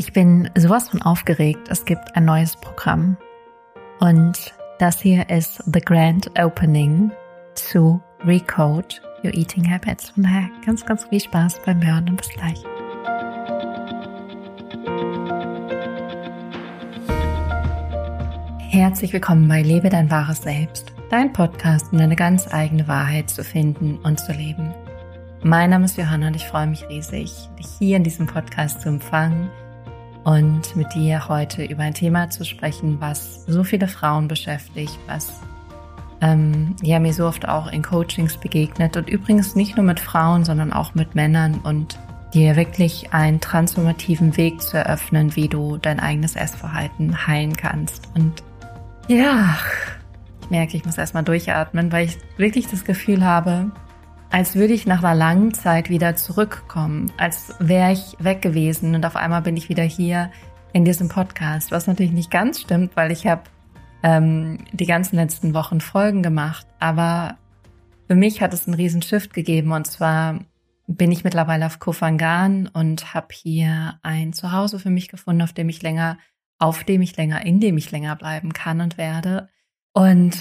Ich bin sowas von aufgeregt. Es gibt ein neues Programm. Und das hier ist The Grand Opening zu Recode Your Eating Habits. Von daher ganz, ganz viel Spaß beim Hören und bis gleich. Herzlich willkommen bei Lebe dein wahres Selbst, dein Podcast, um deine ganz eigene Wahrheit zu finden und zu leben. Mein Name ist Johanna und ich freue mich riesig, dich hier in diesem Podcast zu empfangen und mit dir heute über ein Thema zu sprechen, was so viele Frauen beschäftigt, was ähm, ja mir so oft auch in Coachings begegnet und übrigens nicht nur mit Frauen, sondern auch mit Männern und dir wirklich einen transformativen Weg zu eröffnen, wie du dein eigenes Essverhalten heilen kannst. Und ja, ich merke, ich muss erstmal durchatmen, weil ich wirklich das Gefühl habe, als würde ich nach einer langen Zeit wieder zurückkommen, als wäre ich weg gewesen und auf einmal bin ich wieder hier in diesem Podcast, was natürlich nicht ganz stimmt, weil ich habe ähm, die ganzen letzten Wochen Folgen gemacht, aber für mich hat es einen riesen Shift gegeben. Und zwar bin ich mittlerweile auf Kofangan und habe hier ein Zuhause für mich gefunden, auf dem ich länger, auf dem ich länger, in dem ich länger bleiben kann und werde. Und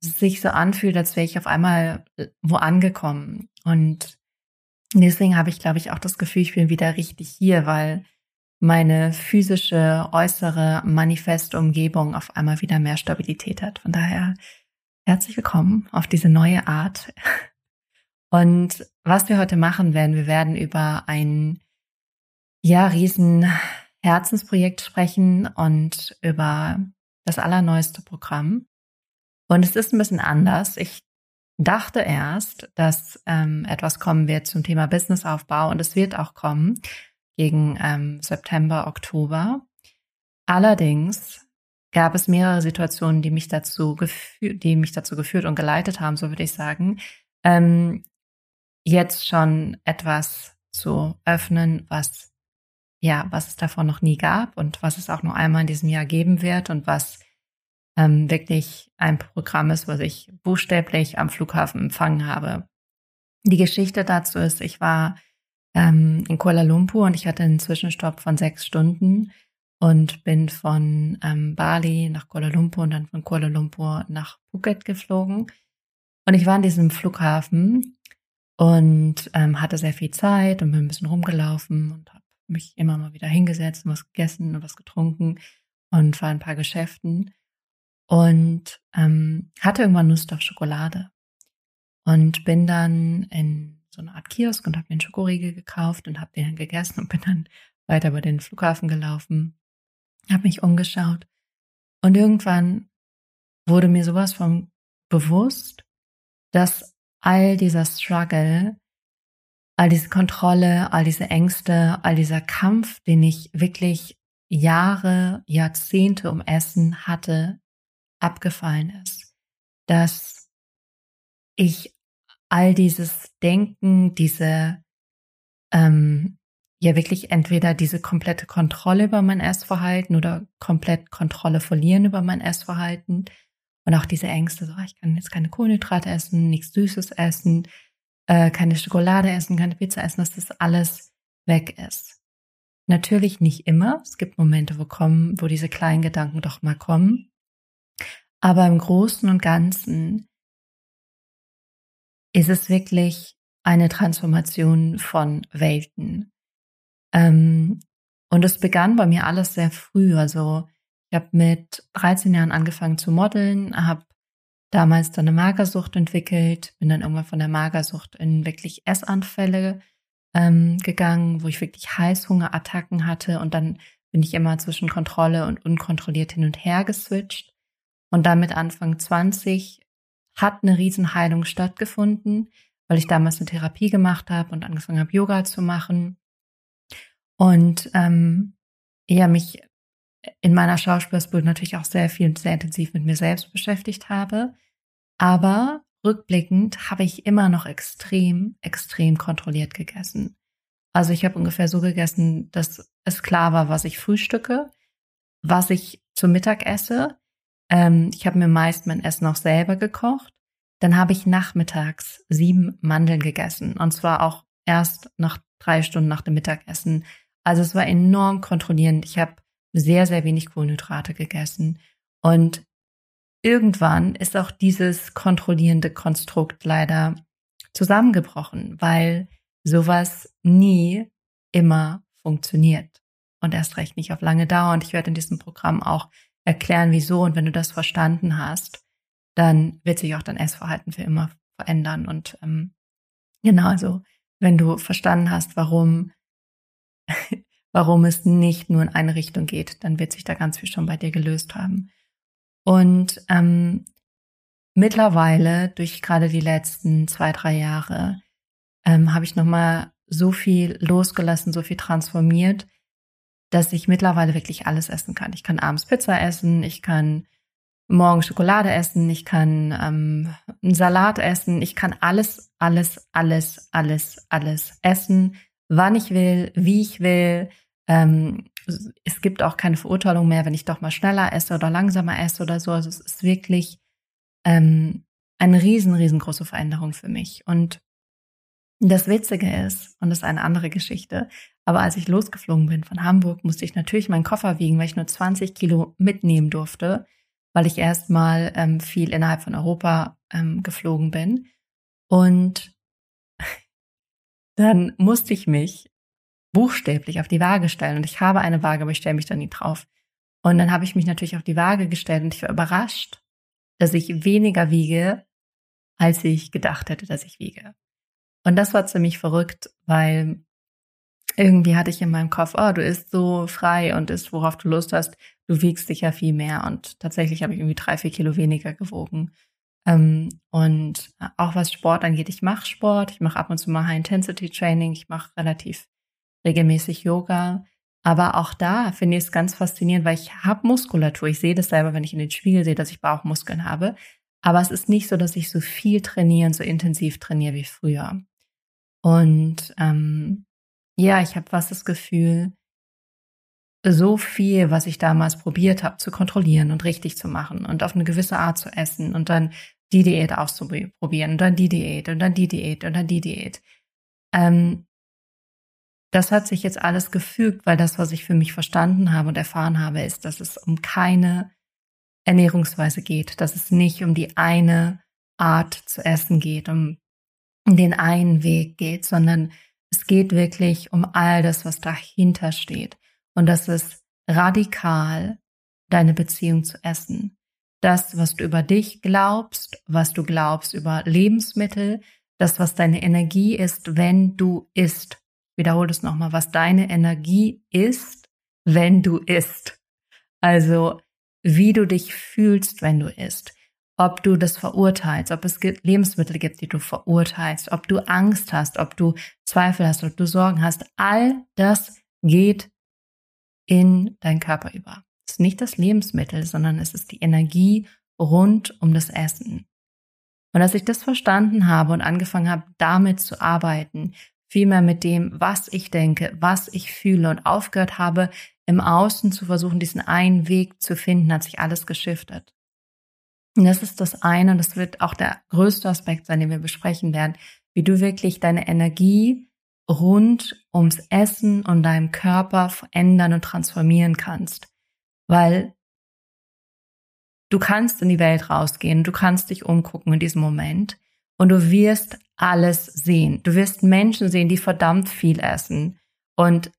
sich so anfühlt, als wäre ich auf einmal äh, wo angekommen. Und deswegen habe ich, glaube ich, auch das Gefühl, ich bin wieder richtig hier, weil meine physische, äußere Manifestumgebung auf einmal wieder mehr Stabilität hat. Von daher herzlich willkommen auf diese neue Art. Und was wir heute machen werden, wir werden über ein ja riesen Herzensprojekt sprechen und über das allerneueste Programm. Und es ist ein bisschen anders. Ich dachte erst, dass ähm, etwas kommen wird zum Thema Businessaufbau und es wird auch kommen gegen ähm, September, Oktober. Allerdings gab es mehrere Situationen, die mich dazu geführt, die mich dazu geführt und geleitet haben, so würde ich sagen, ähm, jetzt schon etwas zu öffnen, was ja, was es davon noch nie gab und was es auch nur einmal in diesem Jahr geben wird und was ähm, wirklich ein Programm ist, was ich buchstäblich am Flughafen empfangen habe. Die Geschichte dazu ist, ich war ähm, in Kuala Lumpur und ich hatte einen Zwischenstopp von sechs Stunden und bin von ähm, Bali nach Kuala Lumpur und dann von Kuala Lumpur nach Phuket geflogen. Und ich war in diesem Flughafen und ähm, hatte sehr viel Zeit und bin ein bisschen rumgelaufen und habe mich immer mal wieder hingesetzt und was gegessen und was getrunken und war ein paar Geschäften und ähm, hatte irgendwann Lust auf Schokolade und bin dann in so eine Art Kiosk und habe mir einen Schokoriegel gekauft und habe den dann gegessen und bin dann weiter über den Flughafen gelaufen, habe mich umgeschaut und irgendwann wurde mir sowas von bewusst, dass all dieser Struggle, all diese Kontrolle, all diese Ängste, all dieser Kampf, den ich wirklich Jahre, Jahrzehnte um Essen hatte, abgefallen ist, dass ich all dieses Denken, diese ähm, ja wirklich entweder diese komplette Kontrolle über mein Essverhalten oder komplett Kontrolle verlieren über mein Essverhalten und auch diese Ängste, so ich kann jetzt keine Kohlenhydrate essen, nichts Süßes essen, äh, keine Schokolade essen, keine Pizza essen, dass das alles weg ist. Natürlich nicht immer. Es gibt Momente, wo kommen, wo diese kleinen Gedanken doch mal kommen. Aber im Großen und Ganzen ist es wirklich eine Transformation von Welten. Ähm, und es begann bei mir alles sehr früh. Also ich habe mit 13 Jahren angefangen zu modeln, habe damals dann eine Magersucht entwickelt, bin dann irgendwann von der Magersucht in wirklich Essanfälle ähm, gegangen, wo ich wirklich Heißhungerattacken hatte und dann bin ich immer zwischen Kontrolle und unkontrolliert hin und her geswitcht. Und damit Anfang 20 hat eine Riesenheilung stattgefunden, weil ich damals eine Therapie gemacht habe und angefangen habe, Yoga zu machen. Und ähm, ja, mich in meiner Schauspielausbildung natürlich auch sehr viel und sehr intensiv mit mir selbst beschäftigt habe. Aber rückblickend habe ich immer noch extrem, extrem kontrolliert gegessen. Also ich habe ungefähr so gegessen, dass es klar war, was ich frühstücke, was ich zu Mittag esse, ähm, ich habe mir meist mein Essen auch selber gekocht. Dann habe ich nachmittags sieben Mandeln gegessen. Und zwar auch erst nach drei Stunden nach dem Mittagessen. Also es war enorm kontrollierend. Ich habe sehr, sehr wenig Kohlenhydrate gegessen. Und irgendwann ist auch dieses kontrollierende Konstrukt leider zusammengebrochen, weil sowas nie immer funktioniert. Und erst recht nicht auf lange Dauer. Und ich werde in diesem Programm auch erklären, wieso. Und wenn du das verstanden hast, dann wird sich auch dein Essverhalten für immer verändern. Und ähm, genau, also wenn du verstanden hast, warum, warum es nicht nur in eine Richtung geht, dann wird sich da ganz viel schon bei dir gelöst haben. Und ähm, mittlerweile, durch gerade die letzten zwei, drei Jahre, ähm, habe ich nochmal so viel losgelassen, so viel transformiert, dass ich mittlerweile wirklich alles essen kann. Ich kann abends Pizza essen, ich kann morgen Schokolade essen, ich kann ähm, einen Salat essen, ich kann alles, alles, alles, alles, alles essen, wann ich will, wie ich will. Ähm, es gibt auch keine Verurteilung mehr, wenn ich doch mal schneller esse oder langsamer esse oder so. Also es ist wirklich ähm, eine riesen, riesengroße Veränderung für mich. Und das Witzige ist, und das ist eine andere Geschichte, aber als ich losgeflogen bin von Hamburg, musste ich natürlich meinen Koffer wiegen, weil ich nur 20 Kilo mitnehmen durfte, weil ich erstmal ähm, viel innerhalb von Europa ähm, geflogen bin. Und dann musste ich mich buchstäblich auf die Waage stellen. Und ich habe eine Waage, aber ich stelle mich da nie drauf. Und dann habe ich mich natürlich auf die Waage gestellt und ich war überrascht, dass ich weniger wiege, als ich gedacht hätte, dass ich wiege. Und das war ziemlich verrückt, weil irgendwie hatte ich in meinem Kopf, oh, du isst so frei und isst, worauf du Lust hast. Du wiegst dich ja viel mehr. Und tatsächlich habe ich irgendwie drei, vier Kilo weniger gewogen. Ähm, und auch was Sport angeht, ich mache Sport, ich mache ab und zu mal High-Intensity-Training, ich mache relativ regelmäßig Yoga. Aber auch da finde ich es ganz faszinierend, weil ich habe Muskulatur. Ich sehe das selber, wenn ich in den Spiegel sehe, dass ich Bauchmuskeln habe. Aber es ist nicht so, dass ich so viel trainiere und so intensiv trainiere wie früher. Und ähm, ja, ich habe fast das Gefühl, so viel, was ich damals probiert habe, zu kontrollieren und richtig zu machen und auf eine gewisse Art zu essen und dann die Diät auszuprobieren und dann die Diät und dann die Diät und dann die Diät. Ähm, das hat sich jetzt alles gefügt, weil das, was ich für mich verstanden habe und erfahren habe, ist, dass es um keine Ernährungsweise geht, dass es nicht um die eine Art zu essen geht, um den einen Weg geht, sondern es geht wirklich um all das, was dahinter steht. Und das ist radikal deine Beziehung zu Essen. Das, was du über dich glaubst, was du glaubst über Lebensmittel, das, was deine Energie ist, wenn du isst. Wiederhole es nochmal, was deine Energie ist, wenn du isst. Also, wie du dich fühlst, wenn du isst ob du das verurteilst, ob es Lebensmittel gibt, die du verurteilst, ob du Angst hast, ob du Zweifel hast, ob du Sorgen hast. All das geht in deinen Körper über. Es ist nicht das Lebensmittel, sondern es ist die Energie rund um das Essen. Und als ich das verstanden habe und angefangen habe, damit zu arbeiten, vielmehr mit dem, was ich denke, was ich fühle und aufgehört habe, im Außen zu versuchen, diesen einen Weg zu finden, hat sich alles geschiftet. Und das ist das eine, und das wird auch der größte Aspekt sein, den wir besprechen werden, wie du wirklich deine Energie rund ums Essen und deinem Körper verändern und transformieren kannst. Weil du kannst in die Welt rausgehen, du kannst dich umgucken in diesem Moment und du wirst alles sehen. Du wirst Menschen sehen, die verdammt viel essen und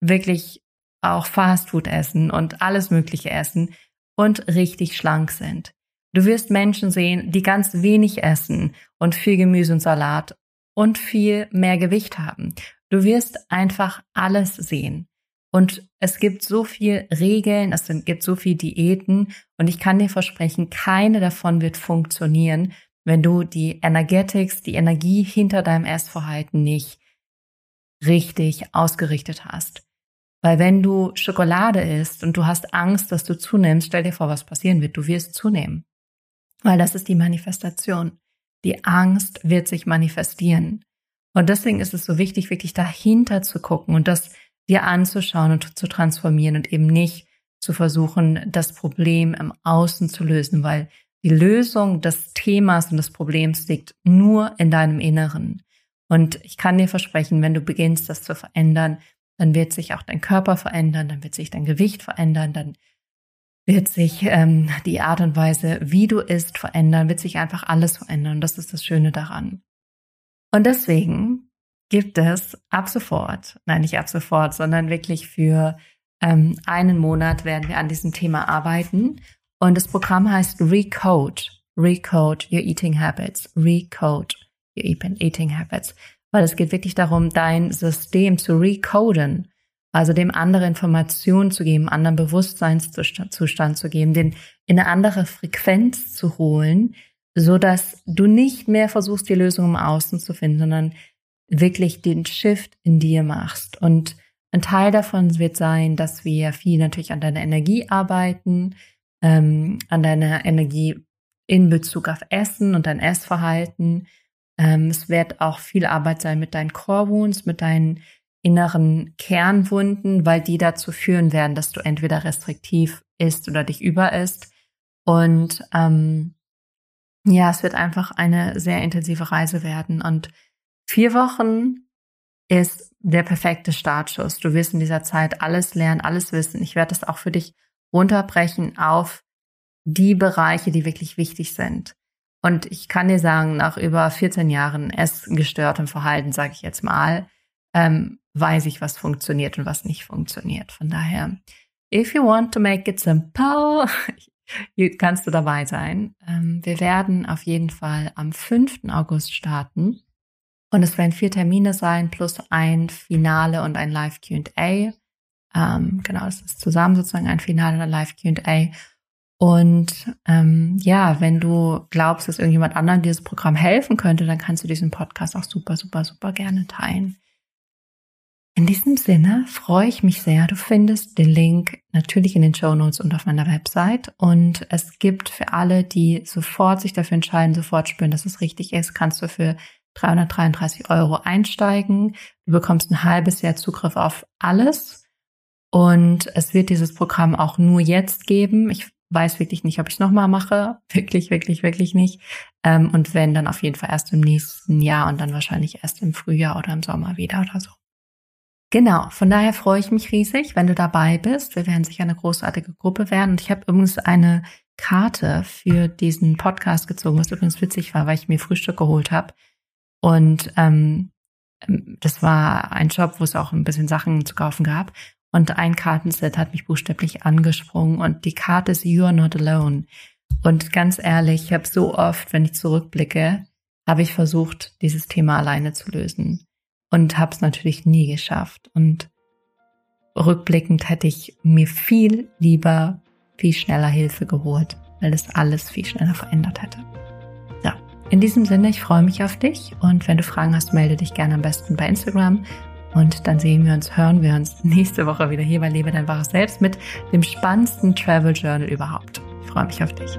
wirklich auch Fastfood essen und alles Mögliche essen und richtig schlank sind. Du wirst Menschen sehen, die ganz wenig essen und viel Gemüse und Salat und viel mehr Gewicht haben. Du wirst einfach alles sehen. Und es gibt so viel Regeln, es gibt so viel Diäten und ich kann dir versprechen, keine davon wird funktionieren, wenn du die Energetics, die Energie hinter deinem Essverhalten nicht richtig ausgerichtet hast. Weil wenn du Schokolade isst und du hast Angst, dass du zunimmst, stell dir vor, was passieren wird. Du wirst zunehmen. Weil das ist die Manifestation. Die Angst wird sich manifestieren. Und deswegen ist es so wichtig, wirklich dahinter zu gucken und das dir anzuschauen und zu transformieren und eben nicht zu versuchen, das Problem im Außen zu lösen, weil die Lösung des Themas und des Problems liegt nur in deinem Inneren. Und ich kann dir versprechen, wenn du beginnst, das zu verändern, dann wird sich auch dein Körper verändern, dann wird sich dein Gewicht verändern, dann wird sich ähm, die Art und Weise, wie du isst, verändern, wird sich einfach alles verändern. Das ist das Schöne daran. Und deswegen gibt es ab sofort, nein, nicht ab sofort, sondern wirklich für ähm, einen Monat werden wir an diesem Thema arbeiten. Und das Programm heißt Recode. Recode Your Eating Habits. Recode Your Eating Habits. Weil es geht wirklich darum, dein System zu recoden also dem andere Informationen zu geben, anderen Bewusstseinszustand zu geben, den in eine andere Frequenz zu holen, so dass du nicht mehr versuchst, die Lösung im Außen zu finden, sondern wirklich den Shift in dir machst. Und ein Teil davon wird sein, dass wir viel natürlich an deiner Energie arbeiten, ähm, an deiner Energie in Bezug auf Essen und dein Essverhalten. Ähm, es wird auch viel Arbeit sein mit deinen Core Wounds, mit deinen inneren Kernwunden, weil die dazu führen werden, dass du entweder restriktiv isst oder dich über isst. Und ähm, ja, es wird einfach eine sehr intensive Reise werden. Und vier Wochen ist der perfekte Startschuss. Du wirst in dieser Zeit alles lernen, alles wissen. Ich werde das auch für dich runterbrechen auf die Bereiche, die wirklich wichtig sind. Und ich kann dir sagen, nach über 14 Jahren essgestörtem Verhalten, sage ich jetzt mal, ähm, weiß ich, was funktioniert und was nicht funktioniert. Von daher, if you want to make it simple, kannst du dabei sein. Ähm, wir werden auf jeden Fall am 5. August starten. Und es werden vier Termine sein, plus ein Finale und ein Live QA. Ähm, genau, es ist zusammen sozusagen ein Finale und ein Live QA. Und ähm, ja, wenn du glaubst, dass irgendjemand anderem dieses Programm helfen könnte, dann kannst du diesen Podcast auch super, super, super gerne teilen. In diesem Sinne freue ich mich sehr. Du findest den Link natürlich in den Show Notes und auf meiner Website. Und es gibt für alle, die sofort sich dafür entscheiden, sofort spüren, dass es richtig ist, kannst du für 333 Euro einsteigen. Du bekommst ein halbes Jahr Zugriff auf alles. Und es wird dieses Programm auch nur jetzt geben. Ich weiß wirklich nicht, ob ich es nochmal mache. Wirklich, wirklich, wirklich nicht. Ähm, und wenn, dann auf jeden Fall erst im nächsten Jahr und dann wahrscheinlich erst im Frühjahr oder im Sommer wieder oder so. Genau, von daher freue ich mich riesig, wenn du dabei bist. Wir werden sicher eine großartige Gruppe werden. Und ich habe übrigens eine Karte für diesen Podcast gezogen, was übrigens witzig war, weil ich mir Frühstück geholt habe. Und ähm, das war ein Shop, wo es auch ein bisschen Sachen zu kaufen gab. Und ein Kartenset hat mich buchstäblich angesprungen. Und die Karte ist You are not alone. Und ganz ehrlich, ich habe so oft, wenn ich zurückblicke, habe ich versucht, dieses Thema alleine zu lösen und habe es natürlich nie geschafft. Und rückblickend hätte ich mir viel lieber, viel schneller Hilfe geholt, weil es alles viel schneller verändert hätte. Ja, in diesem Sinne, ich freue mich auf dich und wenn du Fragen hast, melde dich gerne am besten bei Instagram. Und dann sehen wir uns, hören wir uns nächste Woche wieder hier bei Lebe dein wahres Selbst mit dem spannendsten Travel Journal überhaupt. Ich freue mich auf dich.